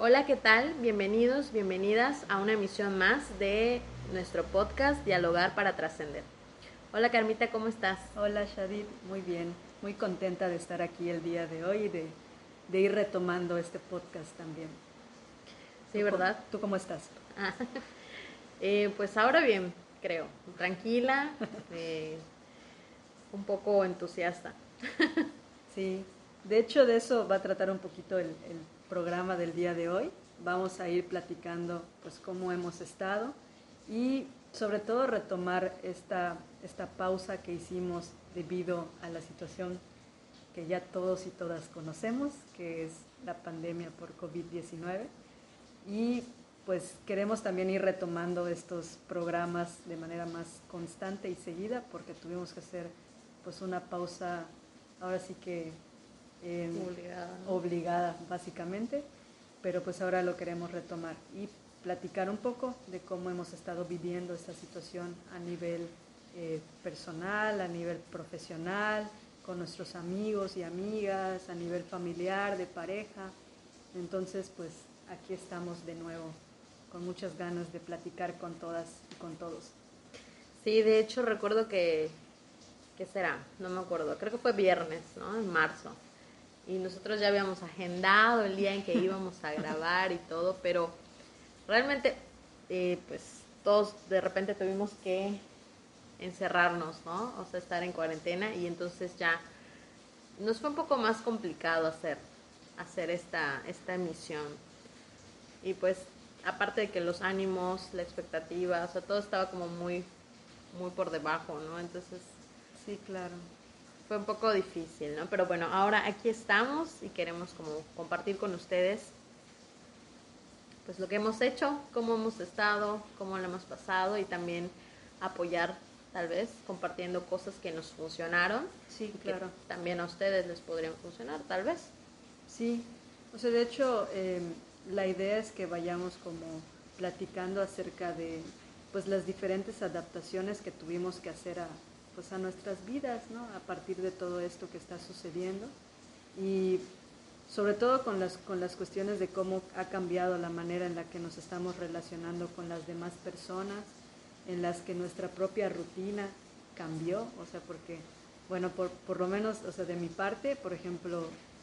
Hola, ¿qué tal? Bienvenidos, bienvenidas a una emisión más de nuestro podcast Dialogar para Trascender. Hola, Carmita, ¿cómo estás? Hola, Shadid, muy bien. Muy contenta de estar aquí el día de hoy y de, de ir retomando este podcast también. Sí, ¿verdad? ¿Tú cómo estás? Ah, eh, pues ahora bien, creo. Tranquila, eh, un poco entusiasta. Sí, de hecho de eso va a tratar un poquito el, el programa del día de hoy. Vamos a ir platicando pues cómo hemos estado y sobre todo retomar esta, esta pausa que hicimos debido a la situación que ya todos y todas conocemos, que es la pandemia por COVID-19. Y pues queremos también ir retomando estos programas de manera más constante y seguida, porque tuvimos que hacer pues una pausa, ahora sí que eh, obligada, obligada, básicamente, pero pues ahora lo queremos retomar y platicar un poco de cómo hemos estado viviendo esta situación a nivel eh, personal, a nivel profesional, con nuestros amigos y amigas, a nivel familiar, de pareja. Entonces, pues aquí estamos de nuevo, con muchas ganas de platicar con todas y con todos. Sí, de hecho recuerdo que, ¿qué será? No me acuerdo, creo que fue viernes, ¿no? En marzo. Y nosotros ya habíamos agendado el día en que íbamos a grabar y todo, pero realmente, eh, pues todos de repente tuvimos que encerrarnos, ¿no? O sea, estar en cuarentena y entonces ya nos fue un poco más complicado hacer, hacer esta, esta emisión. Y pues, aparte de que los ánimos, la expectativa, o sea, todo estaba como muy, muy por debajo, ¿no? Entonces... Sí, claro. Fue un poco difícil, ¿no? Pero bueno, ahora aquí estamos y queremos como compartir con ustedes pues lo que hemos hecho, cómo hemos estado, cómo lo hemos pasado y también apoyar tal vez compartiendo cosas que nos funcionaron. Sí, claro. también a ustedes les podrían funcionar, tal vez. Sí, o sea, de hecho, eh, la idea es que vayamos como platicando acerca de pues las diferentes adaptaciones que tuvimos que hacer a, pues, a nuestras vidas, ¿no? A partir de todo esto que está sucediendo. Y sobre todo con las, con las cuestiones de cómo ha cambiado la manera en la que nos estamos relacionando con las demás personas, en las que nuestra propia rutina cambió, o sea, porque, bueno, por, por lo menos, o sea, de mi parte, por ejemplo,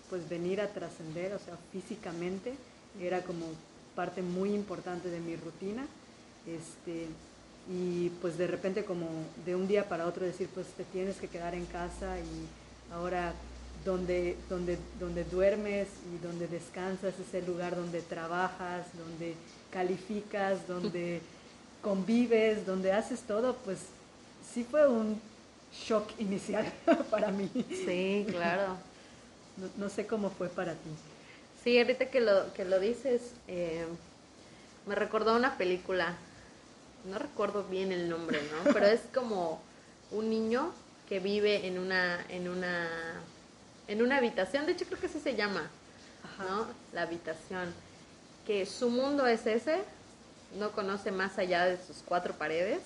pues venir a trascender, o sea, físicamente, era como parte muy importante de mi rutina, este, y pues de repente como de un día para otro decir, pues te tienes que quedar en casa y ahora donde, donde, donde duermes y donde descansas es el lugar donde trabajas, donde calificas, donde convives, donde haces todo, pues sí fue un shock inicial para mí. Sí, claro. No, sé cómo fue para ti. Sí, ahorita que lo, que lo dices, eh, me recordó una película, no recuerdo bien el nombre, ¿no? Pero es como un niño que vive en una, en una, en una habitación, de hecho creo que así se llama, ¿no? La habitación, que su mundo es ese, no conoce más allá de sus cuatro paredes.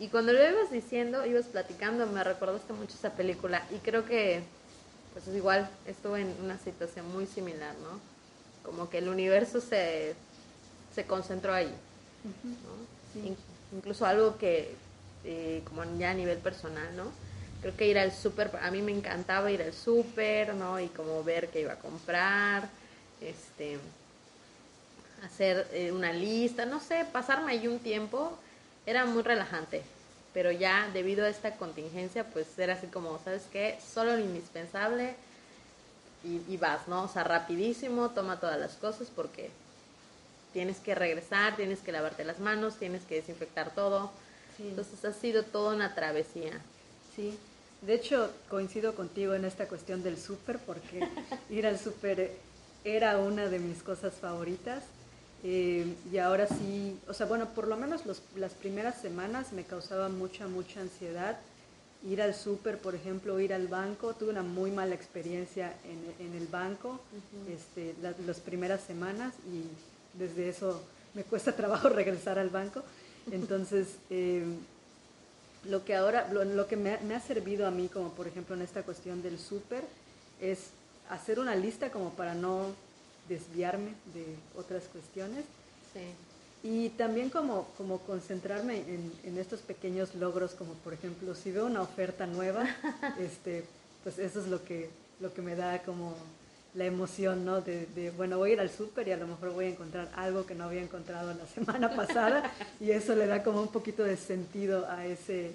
Y cuando lo ibas diciendo, ibas platicando, me recordaste mucho esa película y creo que, pues es igual, estuve en una situación muy similar, ¿no? Como que el universo se, se concentró ahí, incluso algo que, eh, como ya a nivel personal, ¿no? Creo que ir al súper, a mí me encantaba ir al súper, ¿no? Y como ver qué iba a comprar, este, hacer eh, una lista, no sé, pasarme ahí un tiempo, era muy relajante. Pero ya debido a esta contingencia, pues era así como, ¿sabes qué? Solo lo indispensable y, vas, ¿no? O sea, rapidísimo, toma todas las cosas porque tienes que regresar, tienes que lavarte las manos, tienes que desinfectar todo. Entonces ha sido toda una travesía. Sí, de hecho coincido contigo en esta cuestión del súper porque ir al súper era una de mis cosas favoritas eh, y ahora sí, o sea, bueno, por lo menos las primeras semanas me causaba mucha, mucha ansiedad. Ir al súper, por ejemplo, ir al banco, tuve una muy mala experiencia en, el banco este, las primeras semanas y desde eso me cuesta trabajo regresar al banco. Entonces, eh, lo que ahora, lo, que me, me, ha servido a mí, como por ejemplo en esta cuestión del súper, es hacer una lista como para no desviarme de otras cuestiones. Sí. Y también como, como concentrarme en, en, estos pequeños logros, como por ejemplo, si veo una oferta nueva, este, pues eso es lo que, lo que me da como la emoción, ¿no? De, de, bueno, voy a ir al súper y a lo mejor voy a encontrar algo que no había encontrado la semana pasada y eso le da como un poquito de sentido a ese,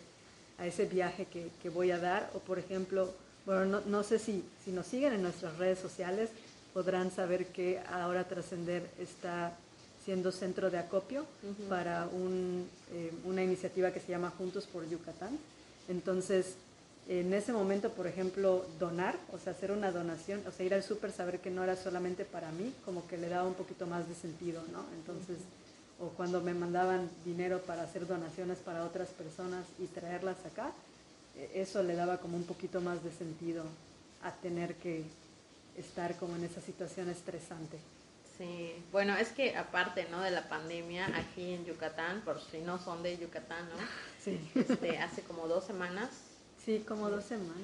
a ese viaje que, que voy a dar. O por ejemplo, bueno, no, no sé si, si nos siguen en nuestras redes sociales, podrán saber que ahora Trascender está siendo centro de acopio para un, eh, una iniciativa que se llama Juntos por Yucatán. Entonces, en ese momento, por ejemplo, donar, o sea, hacer una donación, o sea, ir al súper, saber que no era solamente para mí, como que le daba un poquito más de sentido, ¿no? Entonces, o cuando me mandaban dinero para hacer donaciones para otras personas y traerlas acá, e, eso le daba como un poquito más de sentido a tener que estar como en esa situación estresante. Sí, bueno, es que aparte, ¿no? De la pandemia aquí en Yucatán, por si no son de Yucatán, ¿no? Sí. Este, hace como dos semanas. Sí, como dos semanas.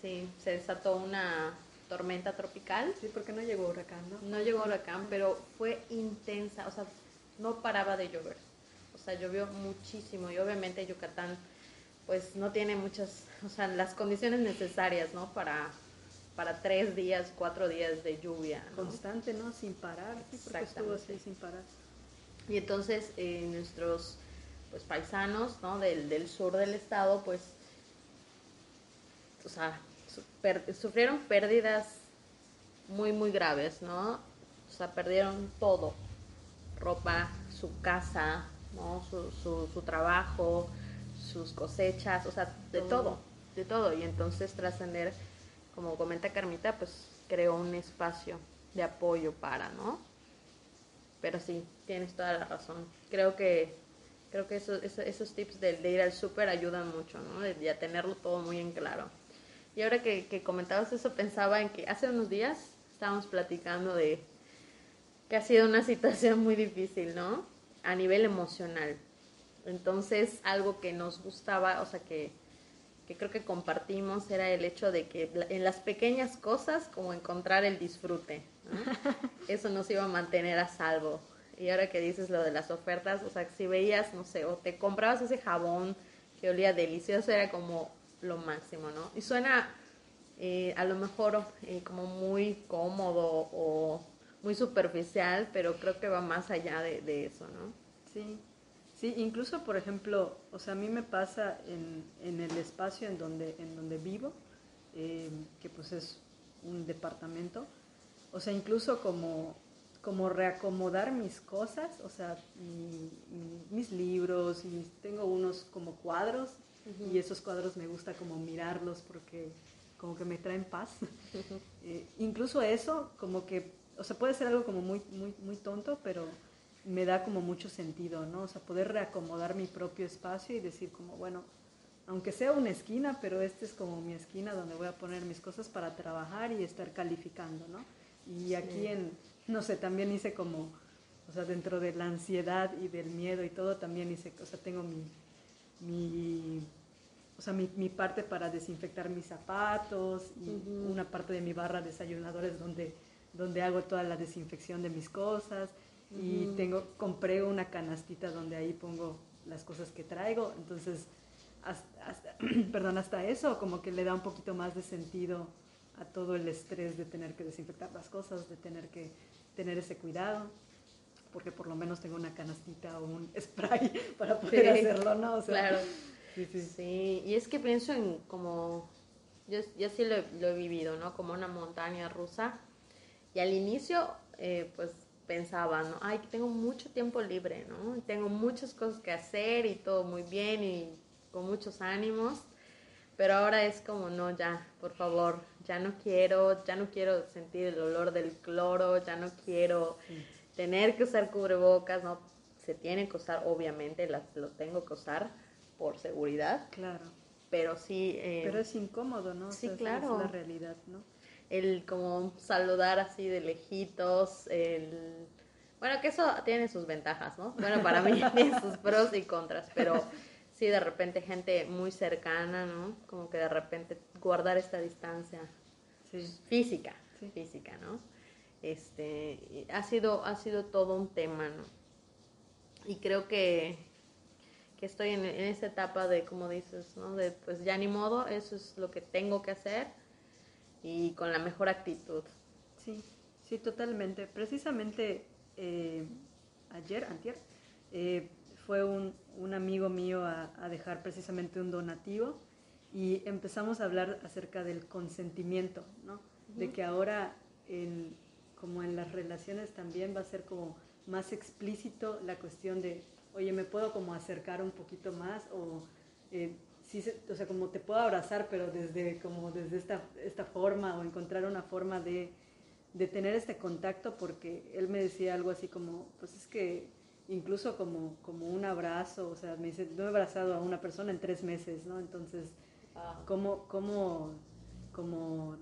Sí, se desató una tormenta tropical. Sí, porque no llegó huracán, ¿no? No llegó huracán, pero fue intensa, o sea, no paraba de llover. O sea, llovió muchísimo y obviamente Yucatán pues no tiene muchas, o sea, las condiciones necesarias, ¿no? Para para tres días, cuatro días de lluvia. Constante, ¿no? Sin parar, sí, porque estuvo así sin parar. Y entonces eh, nuestros pues, paisanos ¿no? del, del, sur del estado, pues, o sea, sufrieron pérdidas muy, muy graves, ¿no? O sea, perdieron todo, ropa, su casa, ¿no? Su, su, su trabajo, sus cosechas, o sea, de todo, todo de todo. Y entonces trascender como comenta Carmita, pues creó un espacio de apoyo para, ¿no? Pero sí, tienes toda la razón. Creo que creo que esos, esos tips de, de ir al súper ayudan mucho, ¿no? De, de, tenerlo todo muy en claro. Y ahora que, que comentabas eso, pensaba en que hace unos días estábamos platicando de que ha sido una situación muy difícil, ¿no? A nivel emocional. Entonces, algo que nos gustaba, o sea, que que creo que compartimos era el hecho de que en las pequeñas cosas como encontrar el disfrute. Eso nos iba a mantener a salvo. Y ahora que dices lo de las ofertas, o sea, si veías, no sé, o te comprabas ese jabón que olía delicioso, era como lo máximo, ¿no? Y suena eh, a lo mejor eh, como muy cómodo o muy superficial, pero creo que va más allá de, eso, ¿no? Sí, Sí, incluso, por ejemplo, o sea, a mí me pasa en, en el espacio en donde, en donde vivo, eh, que pues es un departamento, o sea, incluso como, como reacomodar mis cosas, o sea, mi, mis libros, y tengo unos como cuadros, uh -huh. y esos cuadros me gusta como mirarlos porque como que me traen paz. Uh -huh. eh, incluso eso, como que, o sea, puede ser algo como muy, muy, muy tonto, pero me da como mucho sentido, ¿no? O sea, poder reacomodar mi propio espacio y decir como, bueno, aunque sea una esquina, pero esta es como mi esquina donde voy a poner mis cosas para trabajar y estar calificando, ¿no? Y aquí sí. en, no sé, también hice como, o sea, dentro de la ansiedad y del miedo y todo, también hice, o sea, tengo mi, mi o sea, mi, mi parte para desinfectar mis zapatos y uh -huh. una parte de mi barra de desayunadores donde, donde hago toda la desinfección de mis cosas y tengo compré una canastita donde ahí pongo las cosas que traigo. Entonces hasta, hasta, perdón hasta eso como que le da un poquito más de sentido a todo el estrés de tener que desinfectar las cosas de tener que tener ese cuidado porque por lo menos tengo una canastita o un spray para poder sí, hacerlo no o sea, claro sí, sí. sí y es que pienso en como yo, yo sí lo, lo he vivido no como una montaña rusa y al inicio eh, pues pensaba, ¿no? Ay, tengo mucho tiempo libre, ¿no? Tengo muchas cosas que hacer y todo muy bien y con muchos ánimos, pero ahora es como, no, ya, por favor, ya no quiero, ya no quiero sentir el olor del cloro, ya no quiero tener que usar cubrebocas, ¿no? Se tiene que usar, obviamente, las, lo tengo que usar por seguridad. Claro. Pero sí... Eh, pero es incómodo, ¿no? Sí, o sea, claro. Es la realidad, ¿no? el como saludar así de lejitos, el... Bueno, que eso tiene sus ventajas, ¿no? Bueno, para mí tiene sus pros y contras, pero sí, de repente gente muy cercana, ¿no? Como que de repente guardar esta distancia sí. física, sí. física, ¿no? Este, ha sido, ha sido todo un tema, ¿no? Y creo que, que estoy en, en esa etapa de, como dices, ¿no? De pues ya ni modo, eso es lo que tengo que hacer y con la mejor actitud. Sí, sí, totalmente. Precisamente eh, ayer, antier, eh, fue un, un, amigo mío a, a, dejar precisamente un donativo y empezamos a hablar acerca del consentimiento, ¿no? Uh -huh. De que ahora, en, como en las relaciones también va a ser como más explícito la cuestión de, oye, me puedo como acercar un poquito más o... Eh, sí, o sea, como te puedo abrazar, pero desde, como desde esta, esta forma o encontrar una forma de, de tener este contacto, porque él me decía algo así como, pues es que incluso como, como un abrazo, o sea, me dice, no he abrazado a una persona en tres meses, ¿no? Entonces, ah. ¿cómo, cómo, cómo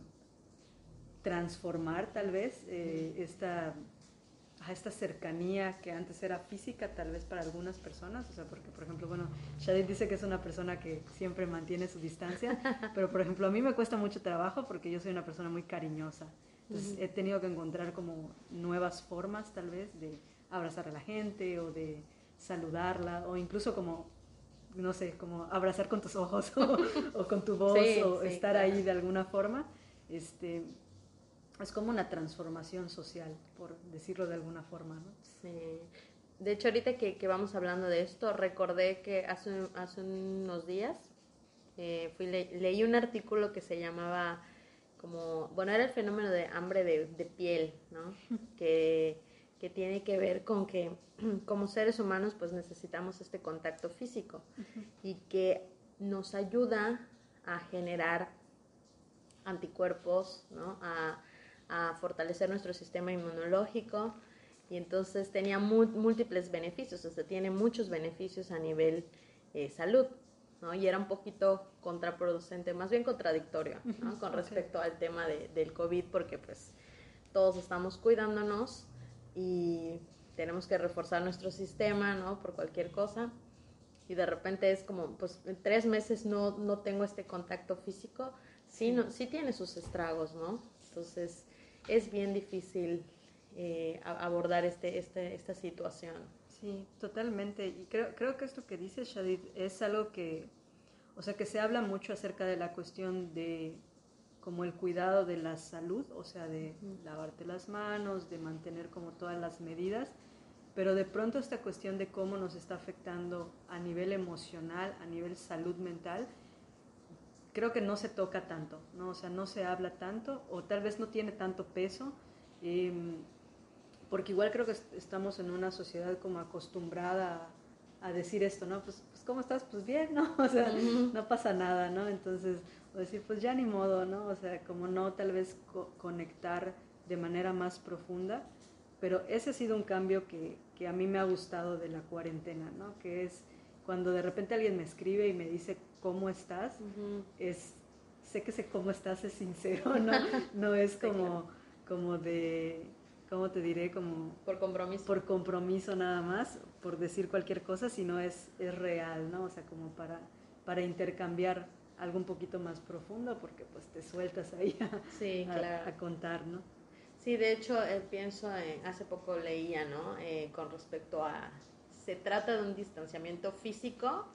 transformar tal vez eh, esta a esta cercanía que antes era física tal vez para algunas personas, o sea, porque por ejemplo, bueno, Shadid dice que es una persona que siempre mantiene su distancia, pero por ejemplo a mí me cuesta mucho trabajo porque yo soy una persona muy cariñosa, entonces uh -huh. he tenido que encontrar como nuevas formas tal vez de abrazar a la gente o de saludarla o incluso como no sé, como abrazar con tus ojos o, o con tu voz sí, o sí, estar claro. ahí de alguna forma. Este, es como una transformación social, por decirlo de alguna forma, ¿no? Sí. De hecho, ahorita que, que vamos hablando de esto, recordé que hace, hace unos días eh, fui, le, leí un artículo que se llamaba como, bueno, era el fenómeno de hambre de, de piel, ¿no? que, que tiene que ver con que como seres humanos pues necesitamos este contacto físico uh -huh. y que nos ayuda a generar anticuerpos, ¿no? A, a fortalecer nuestro sistema inmunológico y entonces tenía múltiples beneficios, o sea, tiene muchos beneficios a nivel eh, salud, ¿no? Y era un poquito contraproducente, más bien contradictorio, ¿no? Con respecto okay. al tema de, del COVID, porque pues todos estamos cuidándonos y tenemos que reforzar nuestro sistema, ¿no? Por cualquier cosa. Y de repente es como, pues en tres meses no, no tengo este contacto físico, sí, no, sí tiene sus estragos, ¿no? Entonces, es bien difícil eh, abordar este, este, esta situación. Sí, totalmente. Y creo, creo que esto que dice Shadid es algo que, o sea, que se habla mucho acerca de la cuestión de como el cuidado de la salud, o sea, de lavarte las manos, de mantener como todas las medidas, pero de pronto esta cuestión de cómo nos está afectando a nivel emocional, a nivel salud mental, creo que no se toca tanto, ¿no? O sea, no se habla tanto o tal vez no tiene tanto peso, eh, porque igual creo que estamos en una sociedad como acostumbrada a, a decir esto, ¿no? Pues, pues, ¿cómo estás? Pues bien, ¿no? O sea, uh -huh. no pasa nada, ¿no? Entonces, o decir, pues ya ni modo, ¿no? O sea, como no tal vez co conectar de manera más profunda, pero ese ha sido un cambio que, que a mí me ha gustado de la cuarentena, ¿no? Que es cuando de repente alguien me escribe y me dice cómo estás, uh -huh. es, sé que sé cómo estás es sincero, no, no es como, como de, ¿cómo te diré? Como por compromiso. Por compromiso nada más, por decir cualquier cosa, sino es, es real, ¿no? O sea, como para, para intercambiar algo un poquito más profundo, porque pues te sueltas ahí a, sí, a, claro. a contar, ¿no? Sí, de hecho, eh, pienso, en, hace poco leía, ¿no? Eh, con respecto a, se trata de un distanciamiento físico,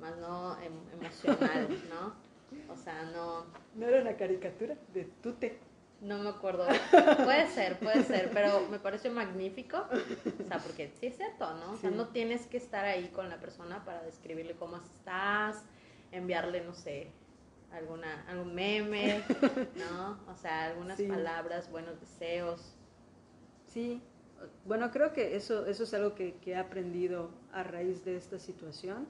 más no em, emocional, ¿no? O sea, no... ¿No era una caricatura de Tute? No me acuerdo. Puede ser, puede ser, pero me pareció magnífico. O sea, porque sí es cierto, ¿no? O sea, sí. no tienes que estar ahí con la persona para describirle cómo estás, enviarle, no sé, alguna, algún meme, ¿no? O sea, algunas sí. palabras, buenos deseos. Sí, bueno, creo que eso, eso es algo que, que he aprendido a raíz de esta situación,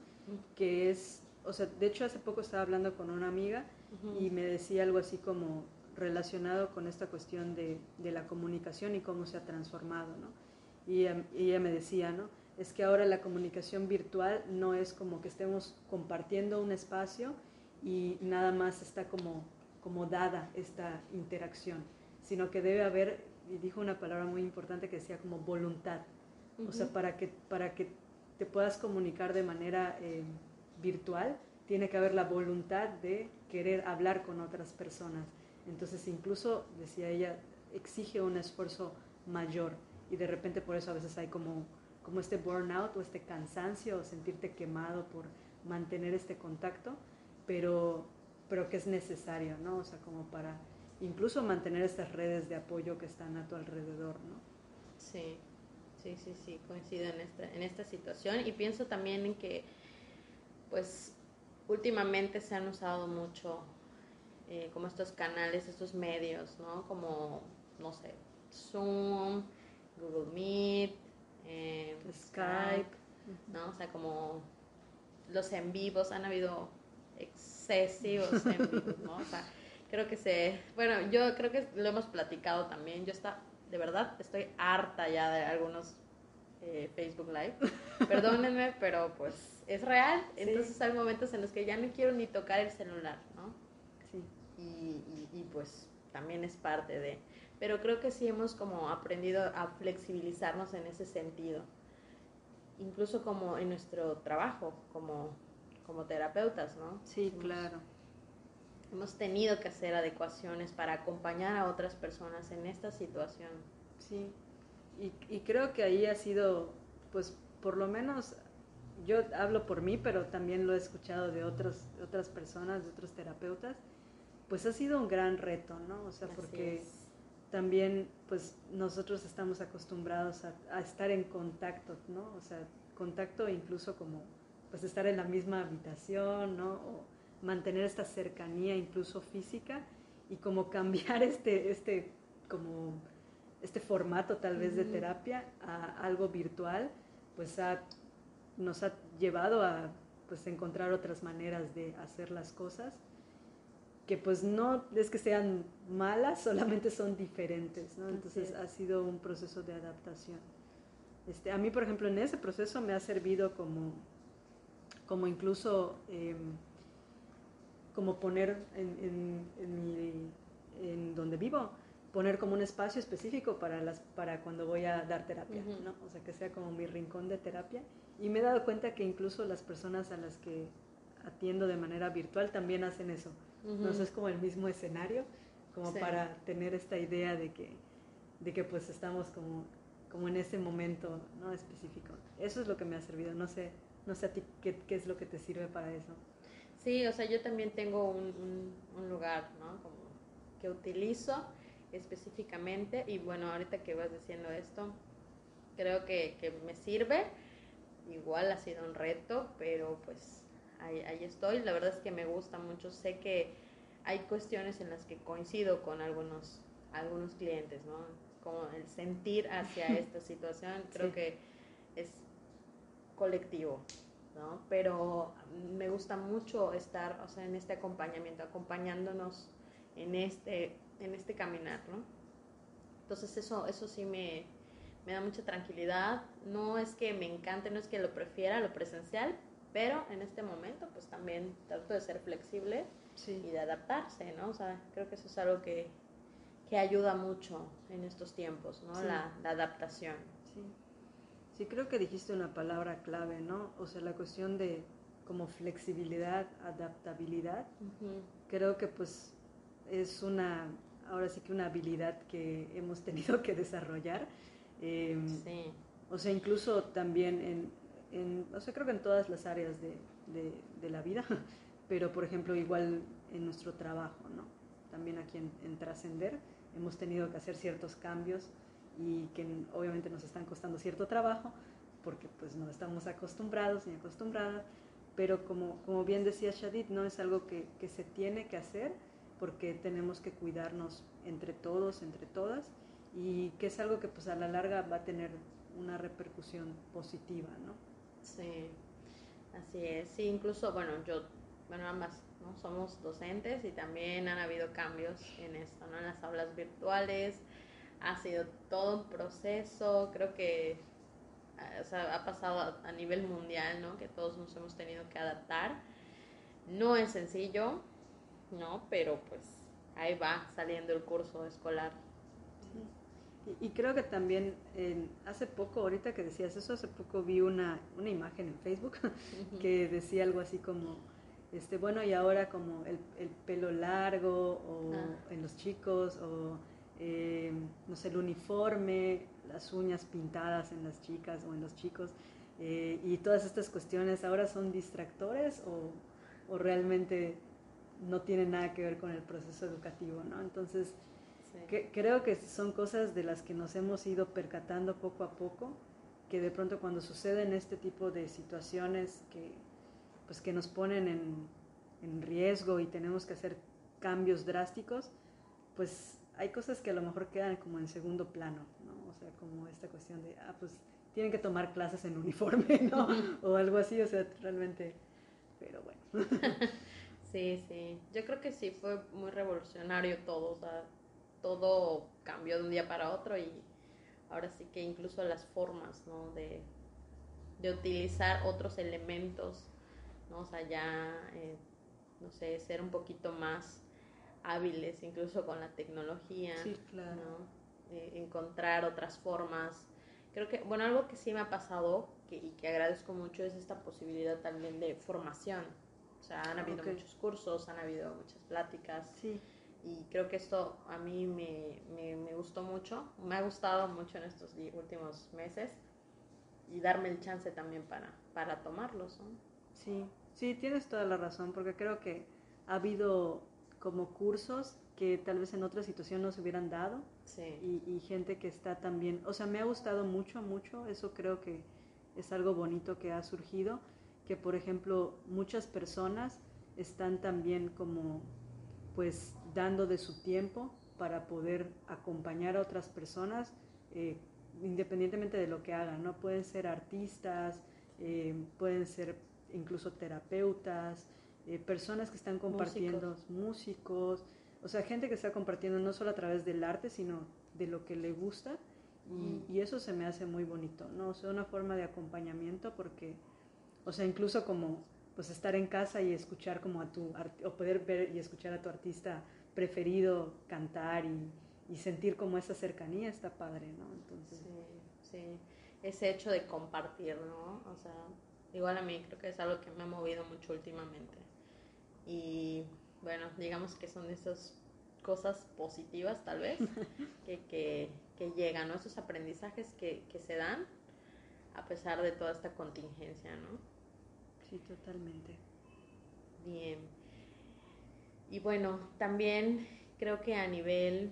que es, o sea, de hecho hace poco estaba hablando con una amiga uh -huh. y me decía algo así como relacionado con esta cuestión de, de la comunicación y cómo se ha transformado, ¿no? Y ella, y ella me decía, ¿no? Es que ahora la comunicación virtual no es como que estemos compartiendo un espacio y nada más está como, como dada esta interacción, sino que debe haber, y dijo una palabra muy importante que decía como voluntad, uh -huh. o sea, para que, para que te puedas comunicar de manera eh, virtual, tiene que haber la voluntad de querer hablar con otras personas. Entonces, incluso, decía ella, exige un esfuerzo mayor y de repente por eso a veces hay como, como este burnout o este cansancio o sentirte quemado por mantener este contacto, pero, pero que es necesario, ¿no? O sea, como para incluso mantener estas redes de apoyo que están a tu alrededor, ¿no? Sí, sí, sí, sí, coincido en esta, en esta situación y pienso también en que, pues, últimamente se han usado mucho eh, como estos canales, estos medios, ¿no? Como, no sé, Zoom, Google Meet, eh, Skype, ¿no? O sea, como los en vivos, han habido excesivos en vivos, ¿no? O sea, creo que se, bueno, yo creo que lo hemos platicado también, yo está, de verdad, estoy harta ya de algunos eh, Facebook Live, perdónenme, pero pues es real, entonces hay momentos en los que ya no quiero ni tocar el celular, ¿no? Sí. y, y pues también es parte de, pero creo que sí hemos como aprendido a flexibilizarnos en ese sentido, incluso como en nuestro trabajo, como, como terapeutas, ¿no? Sí, claro. Hemos tenido que hacer adecuaciones para acompañar a otras personas en esta situación. Sí, y, y creo que ahí ha sido, pues por lo menos yo hablo por mí, pero también lo he escuchado de otras, otras personas, de otros terapeutas, pues ha sido un gran reto, ¿no? O sea, porque también pues nosotros estamos acostumbrados a, estar en contacto, ¿no? O sea, contacto incluso como pues estar en la misma habitación, ¿no? O mantener esta cercanía incluso física y como cambiar este, este, como este formato tal vez de terapia a algo virtual, pues nos ha llevado a pues encontrar otras maneras de hacer las cosas que pues no es que sean malas, solamente son diferentes, ¿no? Entonces ha sido un proceso de adaptación. Este, a mí, por ejemplo, en ese proceso me ha servido como, como incluso em, como poner en, en, donde vivo, poner como un espacio específico para, las, para cuando voy a dar terapia, ¿no? O sea, que sea como mi rincón de terapia. Y me he dado cuenta que incluso las personas a las que atiendo de manera virtual también hacen eso no es como el mismo escenario, como para tener esta idea de que, de que pues estamos como, como en ese momento ¿no? específico. Eso es lo que me ha servido, no sé, no sé a ti qué, qué es lo que te sirve para eso. Sí, o sea, yo también tengo un, un, lugar, ¿no? Como que utilizo específicamente y bueno, ahorita que vas diciendo esto, creo que, que me sirve. Igual ha sido un reto, pero pues ahí, estoy. La verdad es que me gusta mucho. Sé que hay cuestiones en las que coincido con algunos, algunos clientes, ¿no? Como el sentir hacia esta situación, creo que es colectivo, ¿no? Pero me gusta mucho estar, o sea, en este acompañamiento, acompañándonos en este, en este caminar, ¿no? Entonces eso, eso sí me, me da mucha tranquilidad. No es que me encante, no es que lo prefiera, lo presencial, pero en este momento, pues también trato de ser flexible y de adaptarse, ¿no? O sea, creo que eso es algo que, que ayuda mucho en estos tiempos, ¿no? La, adaptación. Sí. Sí, creo que dijiste una palabra clave, ¿no? O sea, la cuestión de como flexibilidad, adaptabilidad. Creo que pues es una, ahora sí que una habilidad que hemos tenido que desarrollar. Em, sí. O sea, incluso también en, en, o sea, creo que en todas las áreas de, de, la vida, pero por ejemplo igual en nuestro trabajo, ¿no? También aquí en, Trascender hemos tenido que hacer ciertos cambios y que obviamente nos están costando cierto trabajo porque pues no estamos acostumbrados ni acostumbradas, pero como, como bien decía Shadid, no es algo que, que se tiene que hacer porque tenemos que cuidarnos entre todos, entre todas, y que es algo que pues a la larga va a tener una repercusión positiva, ¿no? Sí, así es. Sí, incluso, bueno, yo, bueno, ambas, ¿no? Somos docentes y también han habido cambios en esto, ¿no? En las aulas virtuales. Ha sido todo un proceso, creo que o sea, ha pasado a, nivel mundial, ¿no? Que todos nos hemos tenido que adaptar. No es sencillo, ¿no? Pero pues ahí va saliendo el curso escolar. Y, creo que también hace poco, ahorita que decías eso, hace poco vi una, una imagen en Facebook que decía algo así como, este, bueno, y ahora como el, el pelo largo o ah. en los chicos o eh, no sé, el uniforme, las uñas pintadas en las chicas o en los chicos, eh, y todas estas cuestiones ahora son distractores o, o, realmente no tienen nada que ver con el proceso educativo, ¿no? Entonces, que, creo que son cosas de las que nos hemos ido percatando poco a poco, que de pronto cuando suceden este tipo de situaciones que, pues que nos ponen en, en riesgo y tenemos que hacer cambios drásticos, pues hay cosas que a lo mejor quedan como en segundo plano, ¿no? O sea, como esta cuestión de, ah, pues tienen que tomar clases en uniforme, ¿no? o algo así, o sea, realmente, pero bueno. sí, sí, yo creo que sí fue muy revolucionario todo, o sea, todo cambió de un día para otro y ahora sí que incluso las formas, ¿no? De, de utilizar otros elementos, ¿no? O sea, ya, eh, no sé, ser un poquito más hábiles incluso con la tecnología, sí, claro. ¿no? Eh, encontrar otras formas. Creo que, bueno, algo que sí me ha pasado que, y que agradezco mucho es esta posibilidad también de formación. O sea, han habido muchos cursos, han habido muchas pláticas. Sí. Y creo que esto a mí me, me, me gustó mucho, me ha gustado mucho en estos últimos meses y darme el chance también para, para tomarlos. ¿no? Sí, sí, tienes toda la razón, porque creo que ha habido como cursos que tal vez en otra situación no se hubieran dado sí. y, y, gente que está también, o sea, me ha gustado mucho, mucho, eso creo que es algo bonito que ha surgido, que por ejemplo muchas personas están también como pues dando de su tiempo para poder acompañar a otras personas eh, independientemente de lo que hagan, ¿no? Pueden ser artistas, eh, pueden ser incluso terapeutas, eh, personas que están compartiendo, músicos. músicos. o sea, gente que está compartiendo no solo a través del arte, sino de lo que le gusta. Y, y, eso se me hace muy bonito, ¿no? O sea, una forma de acompañamiento porque, o sea, incluso como pues estar en casa y escuchar como a tu, o poder ver y escuchar a tu artista preferido cantar y, y sentir como esa cercanía está padre, ¿no? Entonces... Sí, sí, ese hecho de compartir, ¿no? O sea, igual a mí creo que es algo que me ha movido mucho últimamente. Y bueno, digamos que son esas cosas positivas tal vez que, que, que, llegan, ¿no? Esos aprendizajes que, que se dan a pesar de toda esta contingencia, ¿no? Sí, totalmente. Bien. Y bueno, también creo que a nivel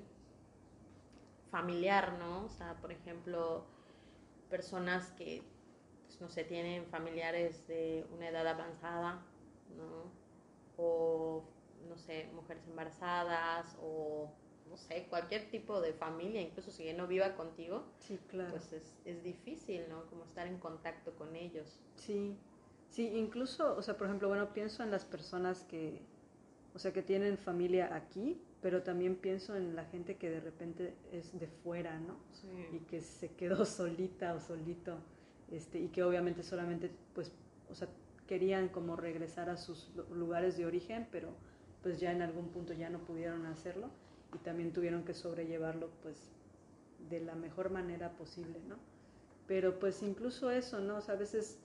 familiar, ¿no? O sea, por ejemplo, personas que, pues, no sé, tienen familiares de una edad avanzada, ¿no? O, no sé, mujeres embarazadas o, no sé, cualquier tipo de familia, incluso si no viva contigo, sí, claro. pues es, es difícil, ¿no? Como estar en contacto con ellos. Sí, sí, incluso, o sea, por ejemplo, bueno, pienso en las personas que, o sea, que tienen familia aquí, pero también pienso en la gente que de repente es de fuera, ¿no? Sí. Y que se quedó solita o solito, este, y que obviamente solamente, pues, o sea, querían como regresar a sus lugares de origen, pero pues ya en algún punto ya no pudieron hacerlo y también tuvieron que sobrellevarlo pues de la mejor manera posible, ¿no? Pero pues incluso eso, ¿no? O sea, a veces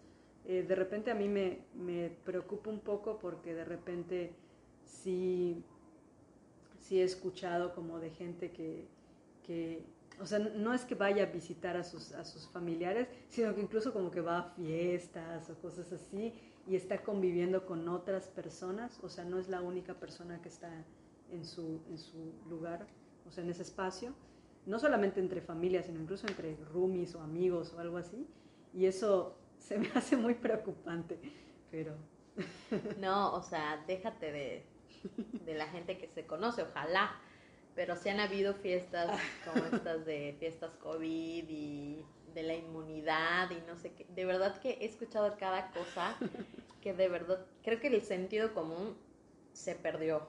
eh, de repente a mí me, me, preocupa un poco porque de repente sí, sí he escuchado como de gente que, que o sea, no es que vaya a visitar a sus, a sus familiares, sino que incluso como que va a fiestas o cosas así y está conviviendo con otras personas, o sea, no es la única persona que está en su, en su lugar, o sea, en ese espacio, no solamente entre familias, sino incluso entre roomies o amigos o algo así, y eso se me hace muy preocupante, pero... No, o sea, déjate de, de la gente que se conoce, ojalá, pero sí han habido fiestas como estas de fiestas COVID y de la inmunidad y no sé qué. De verdad que he escuchado cada cosa que de verdad creo que el sentido común se perdió,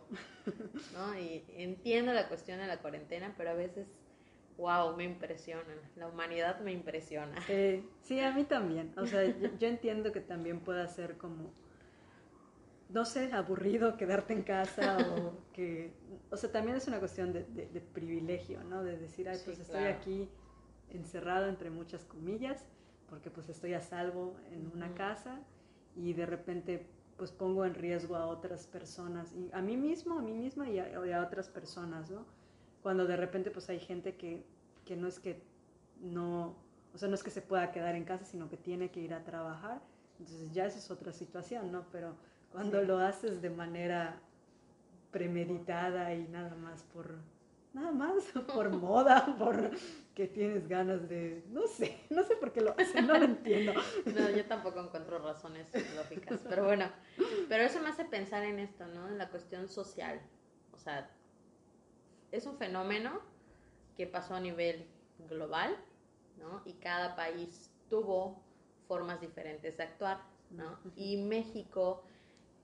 ¿no? Y entiendo la cuestión de la cuarentena, pero a veces, wow, me impresiona. La humanidad me impresiona. Sí, sí a mí también. O sea, yo, yo entiendo que también pueda ser como no sé, aburrido quedarte en casa o que, o sea, también es una cuestión de, de, de privilegio, ¿no? De decir, ay, pues Sí, estoy claro. aquí encerrado entre muchas comillas, porque pues estoy a salvo en una casa y de repente pues pongo en riesgo a otras personas, y a mí mismo, a mí misma y a, y a otras personas, ¿no? cuando de repente pues hay gente que, que no es que no, o sea, no es que se pueda quedar en casa, sino que tiene que ir a trabajar, entonces ya esa es otra situación, ¿no? Pero cuando lo haces de manera premeditada y nada más por nada más por moda, por que tienes ganas de, no sé, no sé por qué lo hacen, no lo entiendo. No, yo tampoco encuentro razones lógicas, pero bueno, pero eso me hace pensar en esto, ¿no? En la cuestión social. O sea, es un fenómeno que pasó a nivel global, ¿no? Y cada país tuvo formas diferentes de actuar, ¿no? Y México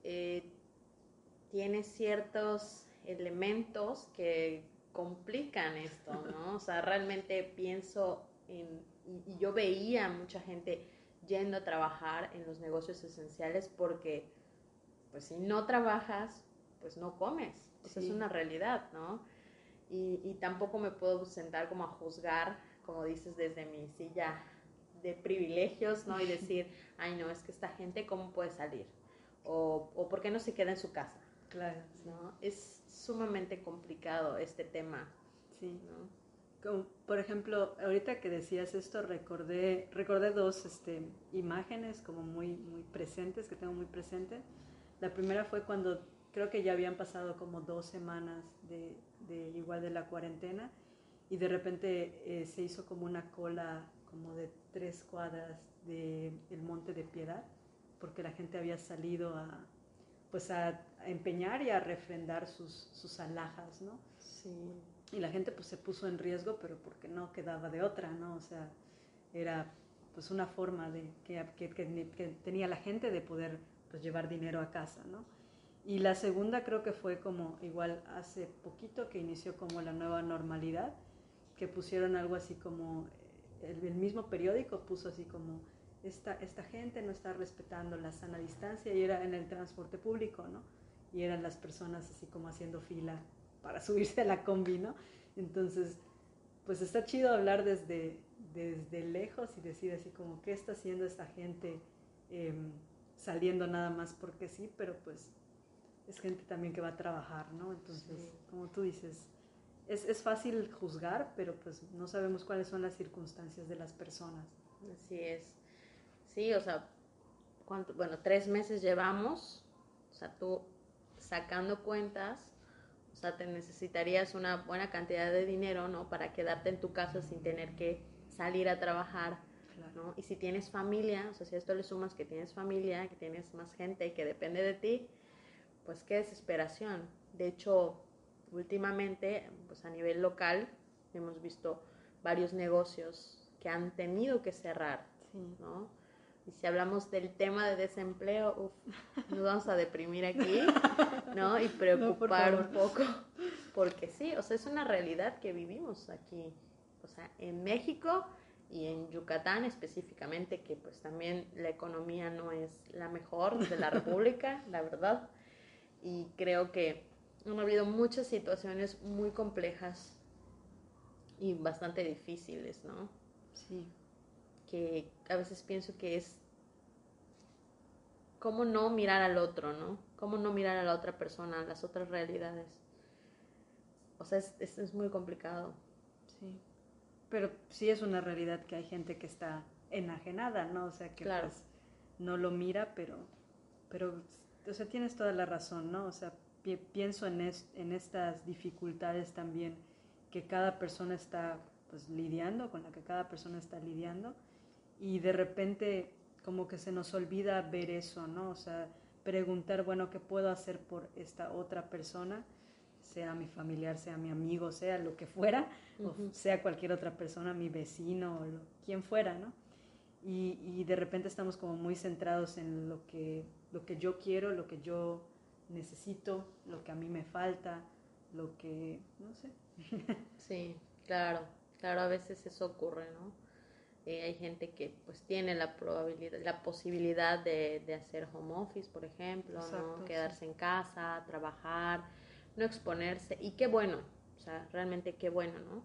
eh, tiene ciertos elementos que complican esto, ¿no? O sea, realmente pienso en, y, yo veía mucha gente yendo a trabajar en los negocios esenciales porque, pues si no trabajas, pues no comes. Eso es una realidad, ¿no? Y, y tampoco me puedo sentar como a juzgar, como dices, desde mi silla de privilegios, ¿no? Y decir, ay, no, es que esta gente, ¿cómo puede salir? O, o ¿por qué no se queda en su casa? Claro. ¿no? Es sumamente complicado este tema. Sí. ¿no? Como, por ejemplo, ahorita que decías esto, recordé, recordé dos este, imágenes como muy, muy presentes, que tengo muy presente. La primera fue cuando creo que ya habían pasado como dos semanas de, de igual de la cuarentena y de repente eh, se hizo como una cola como de tres cuadras del el Monte de Piedad, porque la gente había salido a, pues a, empeñar y a refrendar sus, sus alhajas, ¿no? Sí. Y la gente pues se puso en riesgo, pero porque no quedaba de otra, ¿no? O sea, era pues una forma de que, que, que, tenía la gente de poder pues llevar dinero a casa, ¿no? Y la segunda creo que fue como igual hace poquito que inició como la nueva normalidad, que pusieron algo así como, el, el mismo periódico puso así como esta, esta gente no está respetando la sana distancia y era en el transporte público, ¿no? Y eran las personas así como haciendo fila para subirse a la combi, ¿no? Entonces, pues está chido hablar desde, desde lejos y decir así como, ¿qué está haciendo esta gente em, saliendo nada más porque sí? Pero pues es gente también que va a trabajar, ¿no? Entonces, como tú dices, es, es fácil juzgar, pero pues no sabemos cuáles son las circunstancias de las personas. Así es. Sí, o sea, ¿cuánto? bueno, tres meses llevamos, o sea, tú sacando cuentas, o sea, te necesitarías una buena cantidad de dinero, ¿no? Para quedarte en tu casa sin tener que salir a trabajar, ¿no? Y si tienes familia, o sea, si a esto le sumas que tienes familia, que tienes más gente que depende de ti, pues qué desesperación. De hecho, últimamente, pues a nivel local, hemos visto varios negocios que han tenido que cerrar, ¿no? Y si hablamos del tema de desempleo, uf, nos vamos a deprimir aquí, ¿no? Y preocupar un poco, porque sí, o sea, es una realidad que vivimos aquí, o sea, en México y en Yucatán específicamente, que pues también la economía no es la mejor de la República, la verdad, y creo que han habido muchas situaciones muy complejas y bastante difíciles, ¿no? Sí que a veces pienso que es cómo no mirar al otro, ¿no? Cómo no mirar a la otra persona, a las otras realidades. O sea, es, es, muy complicado. Sí. Pero sí es una realidad que hay gente que está enajenada, ¿no? O sea, que pues no lo mira, pero, pero, o sea, tienes toda la razón, ¿no? O sea, pienso en, en estas dificultades también que cada persona está pues lidiando, con la que cada persona está lidiando y de repente como que se nos olvida ver eso, ¿no? O sea, preguntar, bueno, ¿qué puedo hacer por esta otra persona? Sea mi familiar, sea mi amigo, sea lo que fuera, o sea cualquier otra persona, mi vecino, o quien fuera, ¿no? Y, y, de repente estamos como muy centrados en lo que, lo que yo quiero, lo que yo necesito, lo que a mí me falta, lo que, no sé. Sí, claro, claro, a veces eso ocurre, ¿no? Eh, hay gente que pues tiene la probabilidad, la posibilidad de, de hacer home office, por ejemplo, ¿no? quedarse en casa, trabajar, no exponerse. Y qué bueno, o sea, realmente qué bueno, ¿no?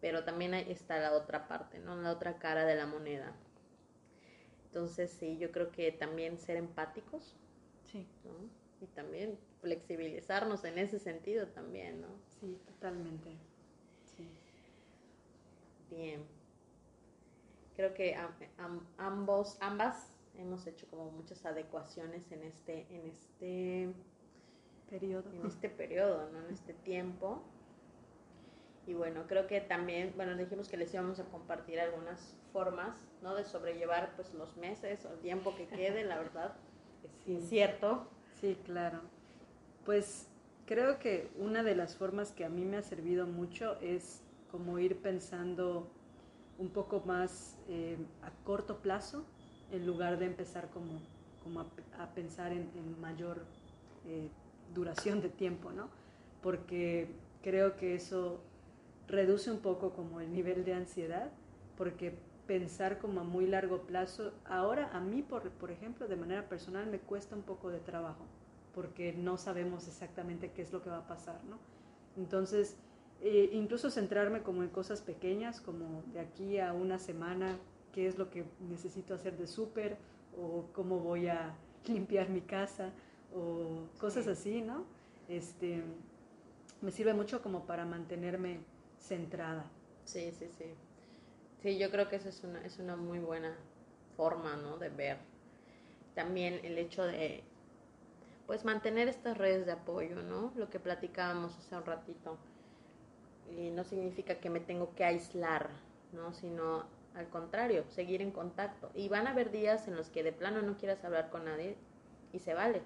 Pero también está la otra parte, ¿no? La otra cara de la moneda. Entonces, sí, yo creo que también ser empáticos. Sí. Y también flexibilizarnos en ese sentido también, ¿no? Sí, totalmente. tiempo. Creo que ambos, ambas hemos hecho como muchas adecuaciones en este, en este periodo. En este periodo, ¿no? En este tiempo. Y bueno, creo que también, bueno, dijimos que les íbamos a compartir algunas formas, ¿no? De sobrellevar pues los meses o el tiempo que quede, la verdad. Es cierto. Sí, claro. Pues creo que una de las formas que a mí me ha servido mucho es como ir pensando un poco más eh, a corto plazo en lugar de empezar como, como a, pensar en, mayor eh, duración de tiempo, ¿no? Porque creo que eso reduce un poco como el nivel de ansiedad, porque pensar como a muy largo plazo, ahora a mí, por, por ejemplo, de manera personal me cuesta un poco de trabajo, porque no sabemos exactamente qué es lo que va a pasar, ¿no? Entonces, eh, incluso centrarme como en cosas pequeñas, como de aquí a una semana, qué es lo que necesito hacer de súper o cómo voy a limpiar mi casa o cosas así, ¿no? Este, me sirve mucho como para mantenerme centrada. Sí, sí, sí. Sí, yo creo que esa es una, es una muy buena forma, ¿no? De ver. También el hecho de, pues, mantener estas redes de apoyo, ¿no? Lo que platicábamos hace un ratito. Y no significa que me tengo que aislar, ¿no? Sino al contrario, seguir en contacto. Y van a haber días en los que de plano no quieras hablar con nadie y se vale,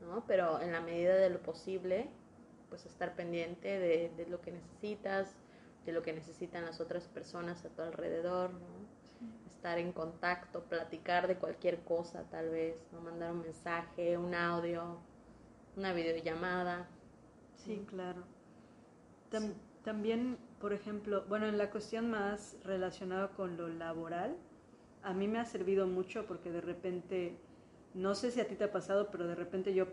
¿no? Pero en la medida de lo posible, pues estar pendiente de, de lo que necesitas, de lo que necesitan las otras personas a tu alrededor, ¿no? Estar en contacto, platicar de cualquier cosa tal vez, ¿no? Mandar un mensaje, un audio, una videollamada. Sí, claro. También, por ejemplo, bueno, en la cuestión más relacionada con lo laboral, a mí me ha servido mucho porque de repente, no sé si a ti te ha pasado, pero de repente yo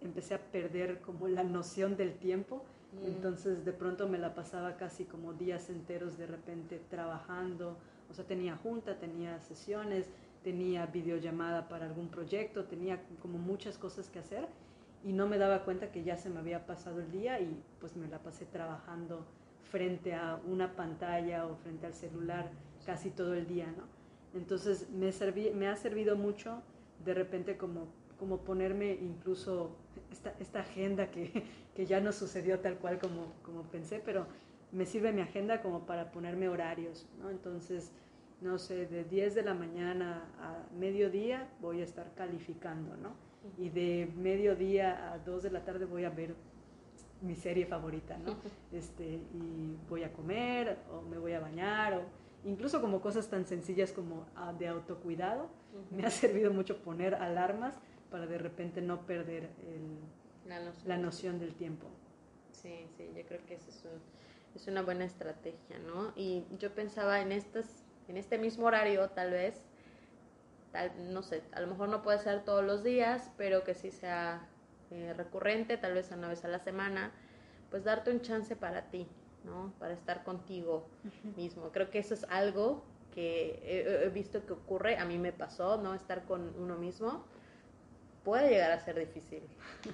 empecé a perder como la noción del tiempo. Mm. Entonces de pronto me la pasaba casi como días enteros de repente trabajando. O sea, tenía junta, tenía sesiones, tenía videollamada para algún proyecto, tenía como muchas cosas que hacer y no me daba cuenta que ya se me había pasado el día y pues me la pasé trabajando frente a una pantalla o frente al celular casi todo el día, ¿no? Entonces me, me ha servido mucho de repente como, como ponerme incluso esta, esta agenda que, que, ya no sucedió tal cual como, como pensé, pero me sirve mi agenda como para ponerme horarios, ¿no? Entonces, no sé, de 10 de la mañana a mediodía voy a estar calificando, ¿no? Y de mediodía a dos de la tarde voy a ver mi serie favorita, ¿no? Este, y voy a comer o me voy a bañar o incluso como cosas tan sencillas como ah, de autocuidado, me ha servido mucho poner alarmas para de repente no perder la, noción. del tiempo. Sí, sí, yo creo que eso es, es una buena estrategia, ¿no? Y yo pensaba en, estas, en este mismo horario, tal vez, no sé, a lo mejor no puede ser todos los días, pero que sí sea eh, recurrente, tal vez una vez a la semana, pues darte un chance para ti, ¿no? Para estar contigo mismo. Creo que eso es algo que he, visto que ocurre, a mí me pasó, ¿no? Estar con uno mismo puede llegar a ser difícil,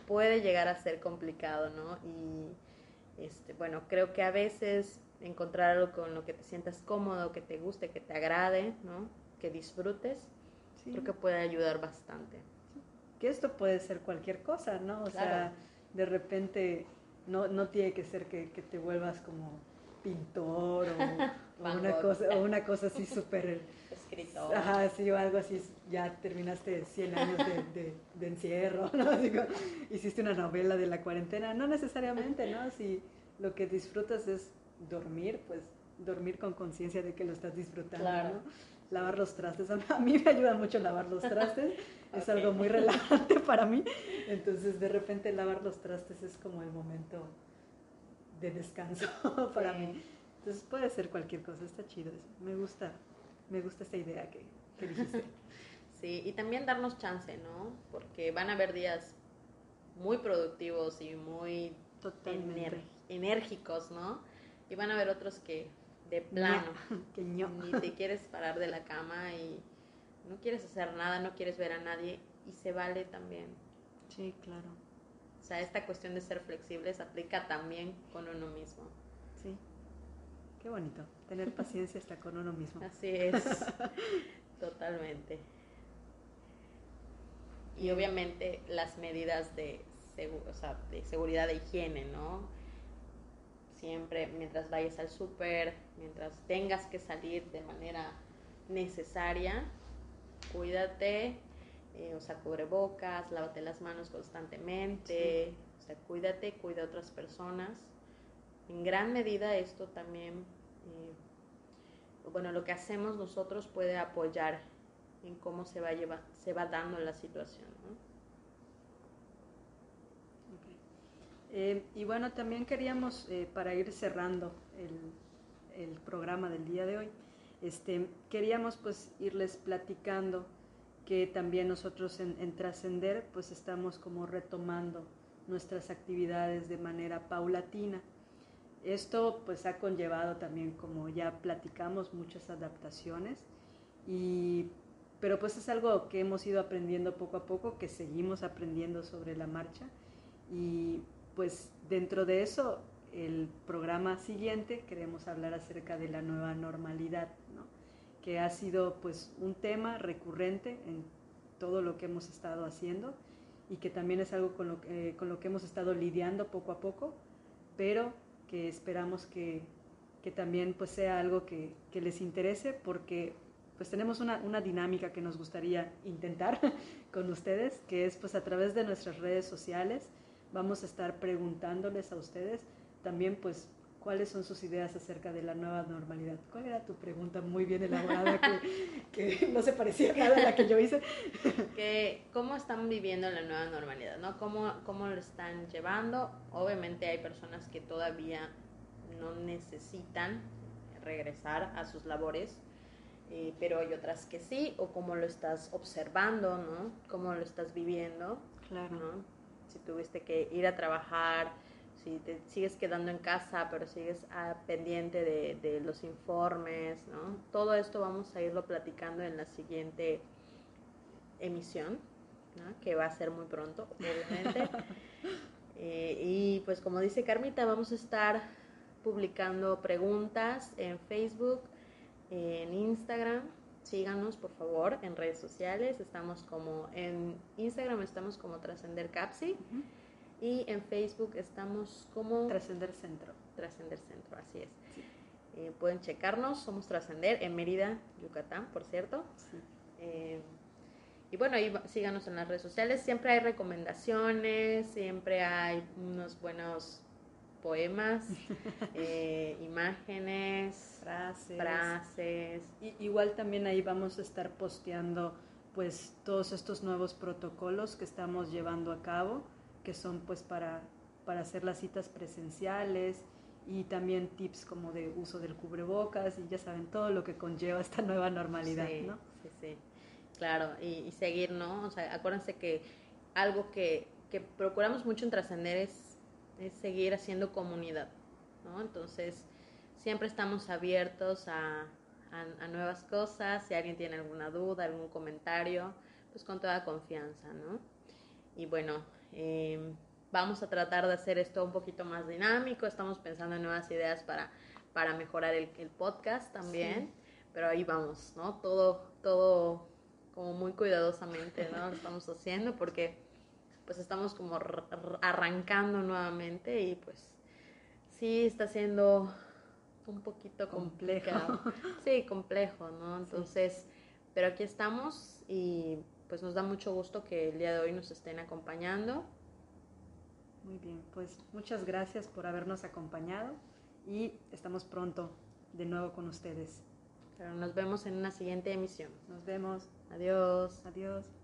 puede llegar a ser complicado, ¿no? Y este, bueno, creo que a veces encontrar algo con lo que te sientas cómodo, que te guste, que te agrade, ¿no? Que disfrutes, creo que puede ayudar bastante. Que esto puede ser cualquier cosa, ¿no? O sea, de repente no, no tiene que ser que, te vuelvas como pintor o, una, cosa, o una cosa así súper... Escritor. Ajá, sí, o algo así, ya terminaste 100 años de, de, encierro, ¿no? Digo, hiciste una novela de la cuarentena, no necesariamente, ¿no? Si lo que disfrutas es dormir, pues dormir con conciencia de que lo estás disfrutando, ¿no? Lavar los trastes. A mí me ayuda mucho lavar los trastes, es algo muy relajante para mí. Entonces, de repente, lavar los trastes es como el momento de descanso para mí. Entonces, puede ser cualquier cosa, está chido. Me gusta, me gusta esta idea que, que dijiste. Sí, y también darnos chance, ¿no? Porque van a haber días muy productivos y muy enérgicos, ¿no? Y van a haber otros que de plano. que Ni te quieres parar de la cama y no quieres hacer nada, no quieres ver a nadie y se vale también. Sí, claro. O sea, esta cuestión de ser flexibles aplica también con uno mismo. Sí. Qué bonito, tener paciencia hasta con uno mismo. Así es, totalmente. Y obviamente las medidas de, o sea, de seguridad de higiene, ¿no? Siempre mientras vayas al súper, mientras tengas que salir de manera necesaria, cuídate, eh, o sea, cubrebocas, lávate las manos constantemente, o sea, cuídate, cuida a otras personas. En gran medida esto también, eh, bueno, lo que hacemos nosotros puede apoyar en cómo se va, lleva, se va dando la situación. Eh, y bueno, también queríamos, para ir cerrando el, el, programa del día de hoy, este, queríamos pues irles platicando que también nosotros en, Trascender pues estamos como retomando nuestras actividades de manera paulatina. Esto pues ha conllevado también, como ya platicamos, muchas adaptaciones, y, pero pues es algo que hemos ido aprendiendo poco a poco, que seguimos aprendiendo sobre la marcha, y pues dentro de eso, el programa siguiente queremos hablar acerca de la nueva normalidad, ¿no? que ha sido pues un tema recurrente en todo lo que hemos estado haciendo y que también es algo con lo, que, con lo que hemos estado lidiando poco a poco, pero que esperamos que, que también pues sea algo que, que, les interese porque pues tenemos una, una, dinámica que nos gustaría intentar con ustedes, que es pues a través de nuestras redes sociales vamos a estar preguntándoles a ustedes también pues cuáles son sus ideas acerca de la nueva normalidad. ¿Cuál era tu pregunta muy bien elaborada que, no se parecía nada a la que yo hice? que, ¿Cómo están viviendo la nueva normalidad? ¿no? ¿Cómo, ¿Cómo lo están llevando? Obviamente hay personas que todavía no necesitan regresar a sus labores, eh, pero hay otras que sí, o cómo lo estás observando, ¿no? Cómo lo estás viviendo. Claro. ¿no? Si tuviste que ir a trabajar, si te sigues quedando en casa, pero sigues pendiente de, los informes, ¿no? Todo esto vamos a irlo platicando en la siguiente emisión, que va a ser muy pronto, obviamente. Eh, y pues como dice Carmita, vamos a estar publicando preguntas en Facebook, en Instagram. Síganos, por favor, en redes sociales. Estamos como en Instagram, estamos como Trascender Capsi. Y en Facebook estamos como... Trascender Centro. Trascender Centro, así es. Eh, pueden checarnos, somos Trascender en Mérida, Yucatán, por cierto. Eh, y bueno, ahí síganos en las redes sociales. Siempre hay recomendaciones, siempre hay unos buenos poemas, eh, imágenes, frases. frases. Y, igual también ahí vamos a estar posteando pues todos estos nuevos protocolos que estamos llevando a cabo que son pues para, para hacer las citas presenciales y también tips como de uso del cubrebocas y ya saben todo lo que conlleva esta nueva normalidad, sí, ¿no? Sí, sí, claro, y, seguir, ¿no? O sea, acuérdense que algo que, que procuramos mucho en trascender es, es, seguir haciendo comunidad, ¿no? Entonces, siempre estamos abiertos a, a, a nuevas cosas, si alguien tiene alguna duda, algún comentario, pues con toda confianza, ¿no? Y bueno, Em, vamos a tratar de hacer esto un poquito más dinámico, estamos pensando en nuevas ideas para, para mejorar el, podcast también, pero ahí vamos, ¿no? Todo, todo como muy cuidadosamente, ¿no? Lo estamos haciendo porque pues estamos como arrancando nuevamente y pues sí está siendo un poquito complejo. Sí, complejo, ¿no? Entonces, pero aquí estamos y pues nos da mucho gusto que el día de hoy nos estén acompañando. Muy bien, pues muchas gracias por habernos acompañado y estamos pronto de nuevo con ustedes. Pero nos vemos en una siguiente emisión. Nos vemos. Adiós. Adiós.